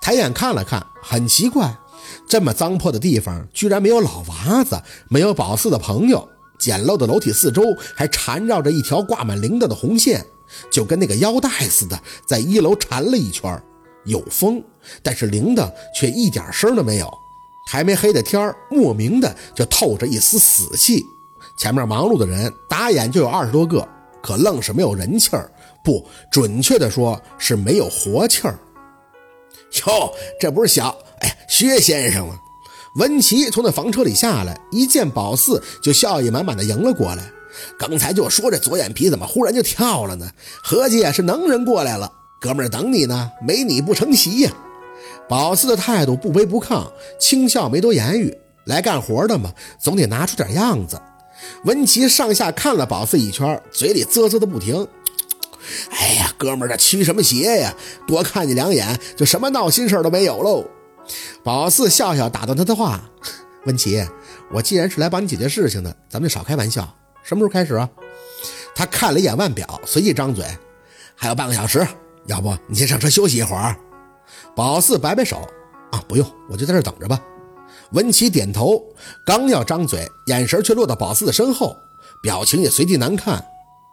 抬眼看了看，很奇怪，这么脏破的地方居然没有老娃子，没有宝四的朋友。简陋的楼梯四周还缠绕着一条挂满铃铛的红线，就跟那个腰带似的，在一楼缠了一圈。有风，但是铃铛却一点声都没有。还没黑的天儿，莫名的就透着一丝死气。前面忙碌的人打眼就有二十多个，可愣是没有人气儿，不准确的说是没有活气儿。哟，这不是小哎薛先生吗？文琪从那房车里下来，一见宝四就笑意满满的迎了过来。刚才就说这左眼皮怎么忽然就跳了呢？合计是能人过来了，哥们儿等你呢，没你不成席呀。宝四的态度不卑不亢，轻笑没多言语。来干活的嘛，总得拿出点样子。文琪上下看了宝四一圈，嘴里啧啧的不停。哎呀，哥们儿这驱什么邪呀？多看你两眼，就什么闹心事都没有喽。宝四笑笑打断他的话：“文琪，我既然是来帮你解决事情的，咱们就少开玩笑。什么时候开始啊？”他看了一眼腕表，随即张嘴：“还有半个小时，要不你先上车休息一会儿。”宝四摆摆手：“啊，不用，我就在这等着吧。”文琪点头，刚要张嘴，眼神却落到宝四的身后，表情也随即难看。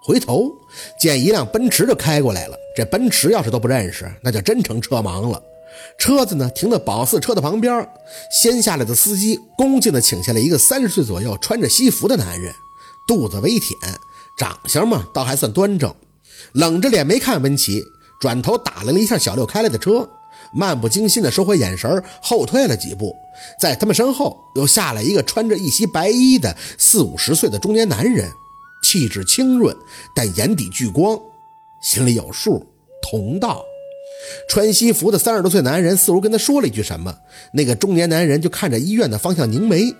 回头见一辆奔驰就开过来了，这奔驰要是都不认识，那就真成车盲了。车子呢停在宝四车的旁边，先下来的司机恭敬地请下来一个三十岁左右、穿着西服的男人，肚子微腆，长相嘛倒还算端正，冷着脸没看温琪，转头打量了一下小六开来的车，漫不经心地收回眼神，后退了几步，在他们身后又下来一个穿着一袭白衣的四五十岁的中年男人，气质清润，但眼底聚光，心里有数，同道。穿西服的三十多岁男人似乎跟他说了一句什么，那个中年男人就看着医院的方向凝眉。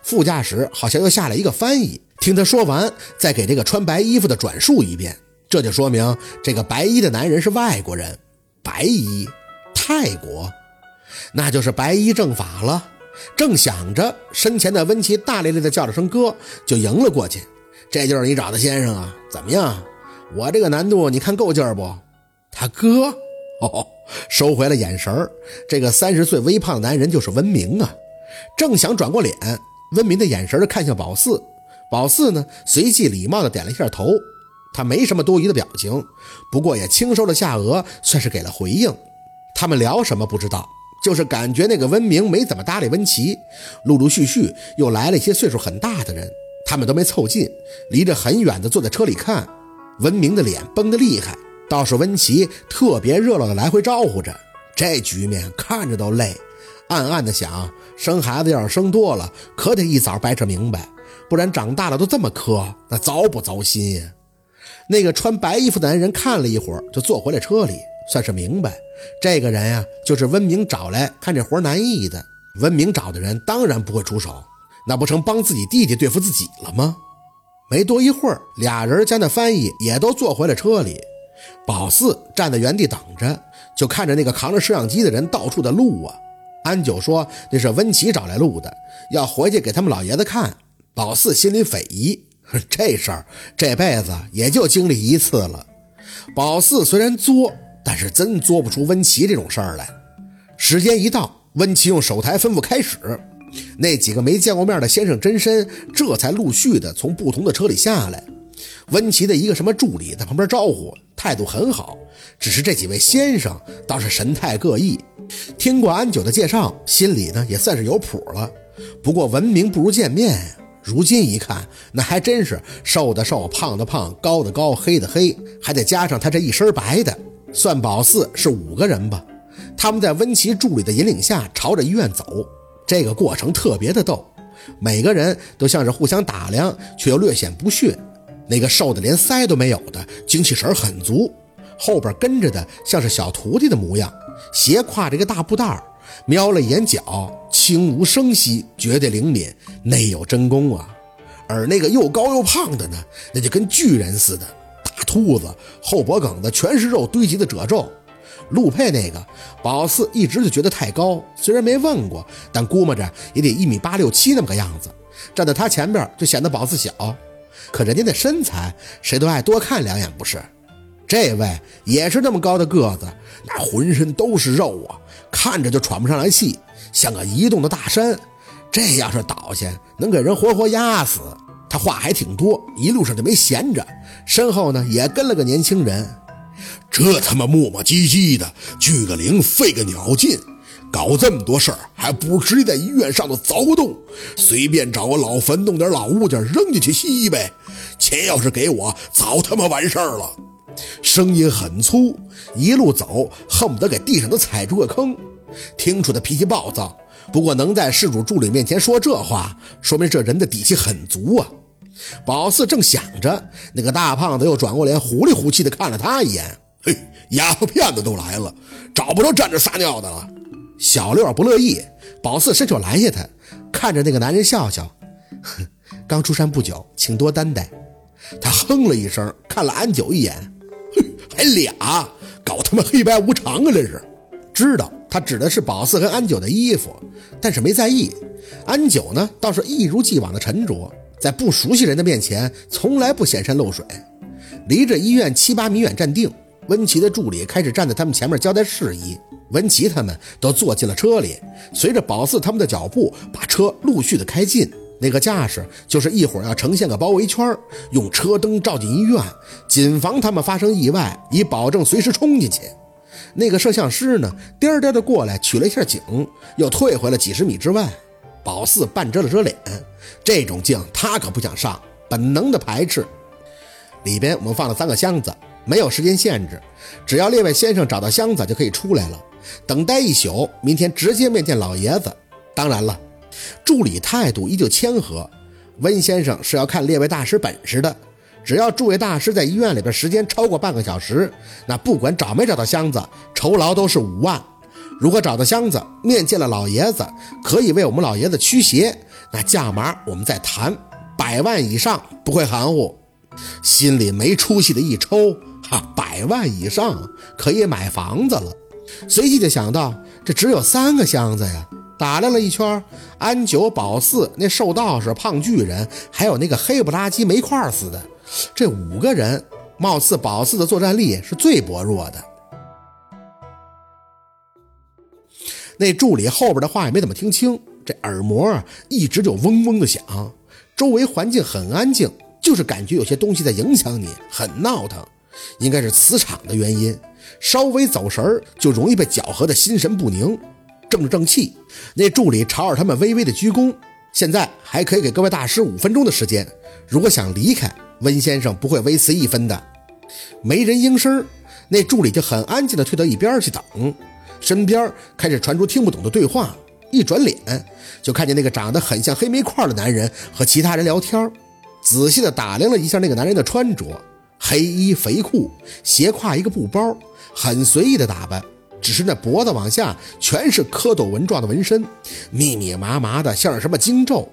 副驾驶好像又下来一个翻译，听他说完，再给这个穿白衣服的转述一遍。这就说明这个白衣的男人是外国人。白衣，泰国，那就是白衣正法了。正想着，身前的温琪大咧咧的叫了声哥，就迎了过去。这就是你找的先生啊？怎么样？我这个难度你看够劲儿不？他哥。哦，收回了眼神儿。这个三十岁微胖的男人就是温明啊。正想转过脸，温明的眼神看向宝四，宝四呢随即礼貌的点了一下头。他没什么多余的表情，不过也轻收了下颚，算是给了回应。他们聊什么不知道，就是感觉那个温明没怎么搭理温琪。陆陆续续又来了一些岁数很大的人，他们都没凑近，离着很远的坐在车里看。温明的脸绷得厉害。倒是温琪特别热闹的来回招呼着，这局面看着都累，暗暗的想：生孩子要是生多了，可得一早掰扯明白，不然长大了都这么磕，那糟不糟心呀？那个穿白衣服的男人看了一会儿，就坐回了车里，算是明白，这个人呀，就是温明找来看这活难易的。温明找的人当然不会出手，那不成帮自己弟弟对付自己了吗？没多一会儿，俩人将那翻译也都坐回了车里。宝四站在原地等着，就看着那个扛着摄像机的人到处的录啊。安九说那是温琪找来录的，要回去给他们老爷子看。宝四心里匪夷，这事儿这辈子也就经历一次了。宝四虽然作，但是真作不出温琪这种事儿来。时间一到，温琪用手台吩咐开始，那几个没见过面的先生真身这才陆续的从不同的车里下来。温琪的一个什么助理在旁边招呼，态度很好。只是这几位先生倒是神态各异。听过安九的介绍，心里呢也算是有谱了。不过闻名不如见面。如今一看，那还真是瘦的瘦，胖的胖，高的高，黑的黑，还得加上他这一身白的，算宝四是五个人吧。他们在温琪助理的引领下朝着医院走，这个过程特别的逗，每个人都像是互相打量，却又略显不屑。那个瘦的连腮都没有的，精气神很足，后边跟着的像是小徒弟的模样，斜挎着一个大布袋儿瞄了一眼脚，轻无声息，绝对灵敏，内有真功啊。而那个又高又胖的呢，那就跟巨人似的，大兔子，后脖梗子全是肉堆积的褶皱。陆佩那个，宝四一直就觉得太高，虽然没问过，但估摸着也得一米八六七那么个样子，站在他前边就显得宝四小。可人家那身材，谁都爱多看两眼，不是？这位也是那么高的个子，那浑身都是肉啊，看着就喘不上来气，像个移动的大山。这要是倒下，能给人活活压死。他话还挺多，一路上就没闲着，身后呢也跟了个年轻人。这他妈磨磨唧唧的，聚个灵费个鸟劲，搞这么多事儿，还不如直接在医院上头凿个洞，随便找个老坟弄点老物件扔进去吸呗。钱要是给我，早他妈完事儿了。声音很粗，一路走恨不得给地上都踩出个坑。听出他脾气暴躁，不过能在事主助理面前说这话，说明这人的底气很足啊。宝四正想着，那个大胖子又转过脸，糊里糊气的看了他一眼。嘿，丫头片子都来了，找不着站着撒尿的了。小六不乐意，宝四伸手拦下他，看着那个男人笑笑，哼，刚出山不久，请多担待。他哼了一声，看了安九一眼，哼，还俩，搞他妈黑白无常啊！这是，知道他指的是宝四跟安九的衣服，但是没在意。安九呢，倒是一如既往的沉着。在不熟悉人的面前，从来不显山露水。离着医院七八米远站定，温琪的助理开始站在他们前面交代事宜。温琪他们都坐进了车里，随着宝四他们的脚步，把车陆续的开进。那个架势就是一会儿要呈现个包围圈，用车灯照进医院，谨防他们发生意外，以保证随时冲进去。那个摄像师呢，颠颠的过来取了一下景，又退回了几十米之外。宝四半遮了遮脸。这种镜他可不想上，本能的排斥。里边我们放了三个箱子，没有时间限制，只要列位先生找到箱子就可以出来了。等待一宿，明天直接面见老爷子。当然了，助理态度依旧谦和。温先生是要看列位大师本事的，只要诸位大师在医院里边时间超过半个小时，那不管找没找到箱子，酬劳都是五万。如果找到箱子，面见了老爷子，可以为我们老爷子驱邪。那价码我们再谈，百万以上不会含糊。心里没出息的一抽，哈，百万以上可以买房子了。随即就想到，这只有三个箱子呀。打量了一圈，安九、宝四、那瘦道士、胖巨人，还有那个黑不拉几煤块似的，这五个人，貌似宝四的作战力是最薄弱的。那助理后边的话也没怎么听清。这耳膜啊，一直就嗡嗡的响，周围环境很安静，就是感觉有些东西在影响你，很闹腾，应该是磁场的原因，稍微走神儿就容易被搅和的心神不宁。正着正气，那助理朝着他们微微的鞠躬。现在还可以给各位大师五分钟的时间，如果想离开，温先生不会微辞一分的。没人应声，那助理就很安静的退到一边去等，身边开始传出听不懂的对话。一转脸，就看见那个长得很像黑煤块的男人和其他人聊天。仔细的打量了一下那个男人的穿着，黑衣肥裤，斜挎一个布包，很随意的打扮。只是那脖子往下全是蝌蚪纹状的纹身，密密麻麻的，像是什么经咒。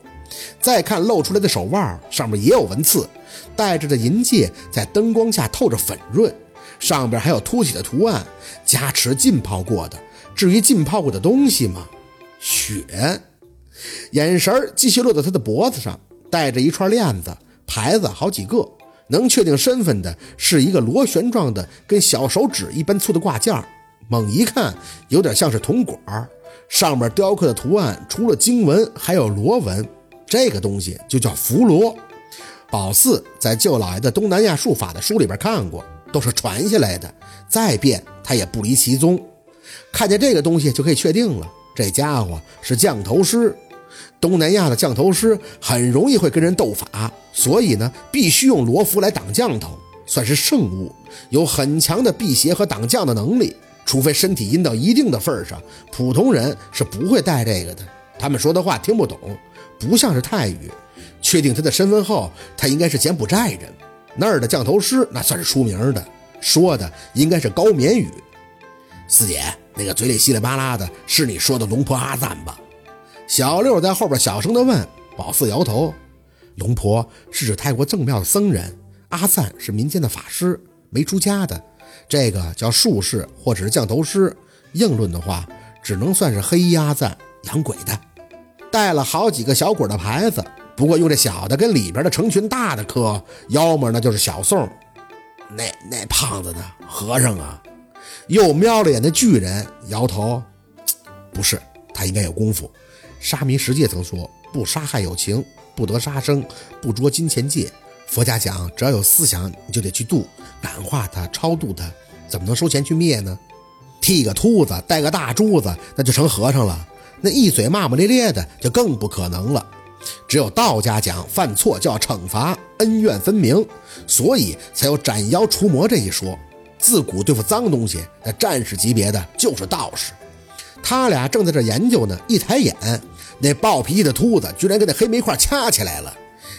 再看露出来的手腕，上面也有纹刺，戴着的银戒在灯光下透着粉润，上边还有凸起的图案，加持浸泡过的。至于浸泡过的东西吗？血，眼神继续落到他的脖子上，带着一串链子，牌子好几个。能确定身份的是一个螺旋状的，跟小手指一般粗的挂件，猛一看有点像是铜管，上面雕刻的图案除了经文还有螺纹。这个东西就叫符箩。宝四在舅老爷的东南亚术法的书里边看过，都是传下来的，再变他也不离其宗。看见这个东西就可以确定了。这家伙是降头师，东南亚的降头师很容易会跟人斗法，所以呢，必须用罗符来挡降头，算是圣物，有很强的辟邪和挡降的能力。除非身体阴到一定的份上，普通人是不会带这个的。他们说的话听不懂，不像是泰语。确定他的身份后，他应该是柬埔寨人，那儿的降头师那算是出名的，说的应该是高棉语。四姐。那个嘴里稀里巴拉的，是你说的龙婆阿赞吧？小六在后边小声的问。宝四摇头：“龙婆是指泰国正庙的僧人，阿赞是民间的法师，没出家的。这个叫术士或者是降头师。硬论的话，只能算是黑衣阿赞养鬼的，带了好几个小鬼的牌子。不过用这小的跟里边的成群大的磕，要么那就是小宋。那那胖子呢？和尚啊？又瞄了眼那巨人，摇头，不是，他应该有功夫。沙弥十戒曾说：不杀害有情，不得杀生，不捉金钱戒。佛家讲，只要有思想，你就得去度，感化他，超度他，怎么能收钱去灭呢？剃个秃子，戴个大珠子，那就成和尚了。那一嘴骂骂咧咧的，就更不可能了。只有道家讲，犯错就要惩罚，恩怨分明，所以才有斩妖除魔这一说。自古对付脏东西，那战士级别的就是道士。他俩正在这研究呢，一抬眼，那暴脾气的秃子居然跟那黑煤块掐起来了。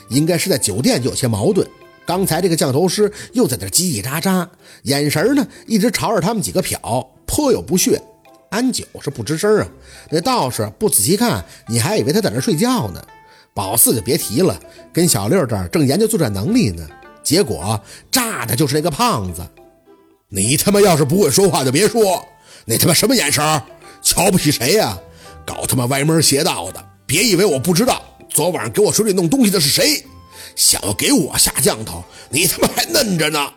应该是在酒店就有些矛盾。刚才这个降头师又在那叽叽喳喳，眼神呢一直朝着他们几个瞟，颇有不屑。安九是不吱声啊，那道士不仔细看，你还以为他在那睡觉呢。宝四就别提了，跟小六这儿正研究作战能力呢，结果炸的就是那个胖子。你他妈要是不会说话就别说，那他妈什么眼神？瞧不起谁呀？搞他妈歪门邪道的！别以为我不知道，昨晚上给我水里弄东西的是谁？想要给我下降头，你他妈还嫩着呢！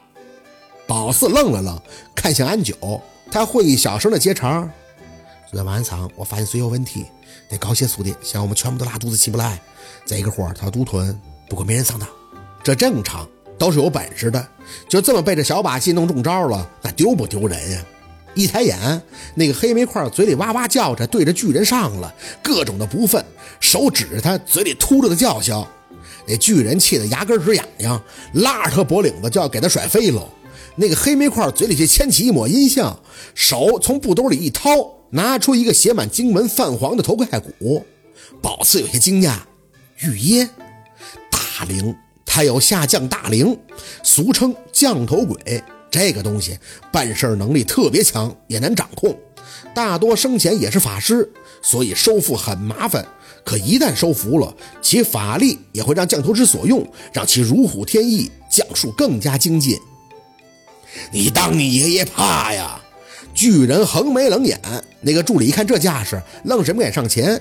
宝四愣了愣，看向安九，他会意小声的接茬：“昨天晚上我发现水有问题，得高血素的，像我们全部都拉肚子起不来。这个活他独吞，不过没人上当，这正常。”都是有本事的，就这么被这小把戏弄中招了，那丢不丢人呀？一抬眼，那个黑煤块嘴里哇哇叫着，对着巨人上了，各种的不忿，手指着他，嘴里突着的叫嚣。那巨人气得牙根直痒痒，拉着他脖领子就要给他甩飞喽。那个黑煤块嘴里却牵起一抹阴相，手从布兜里一掏，拿出一个写满经文泛黄的头盖骨。宝四有些惊讶，玉耶，大灵。他有下降大灵，俗称降头鬼，这个东西办事能力特别强，也难掌控。大多生前也是法师，所以收服很麻烦。可一旦收服了，其法力也会让降头师所用，让其如虎添翼，降术更加精进。你当你爷爷怕呀？巨人横眉冷眼，那个助理一看这架势，愣是没敢上前。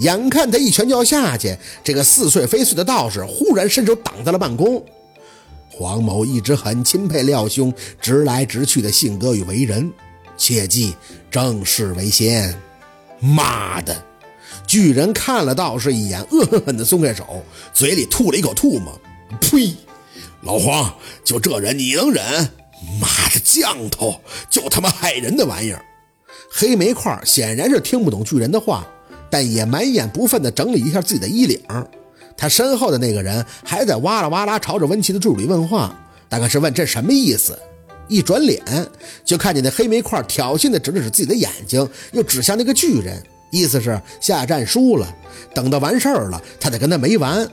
眼看他一拳就要下去，这个似睡非睡的道士忽然伸手挡在了半空。黄某一直很钦佩廖兄直来直去的性格与为人，切记正事为先。妈的！巨人看了道士一眼，恶狠狠地松开手，嘴里吐了一口唾沫。呸！老黄，就这人你能忍？妈的，降头就他妈害人的玩意儿！黑煤块显然是听不懂巨人的话。但也满眼不忿地整理一下自己的衣领，他身后的那个人还在哇啦哇啦朝着温琪的助理问话，大概是问这什么意思。一转脸就看见那黑煤块挑衅地指了指自己的眼睛，又指向那个巨人，意思是下战书了，等到完事儿了，他得跟他没完。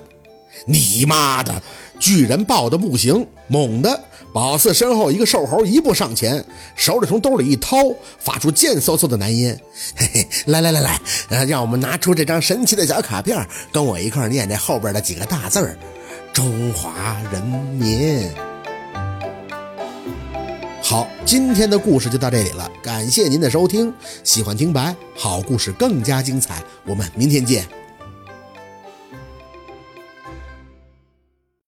你妈的！巨人爆的不行，猛的，宝四身后一个瘦猴一步上前，手里从兜里一掏，发出贱嗖嗖的男音：“嘿嘿，来来来来，呃，让我们拿出这张神奇的小卡片，跟我一块念这后边的几个大字儿：中华人民。”好，今天的故事就到这里了，感谢您的收听。喜欢听白好故事更加精彩，我们明天见。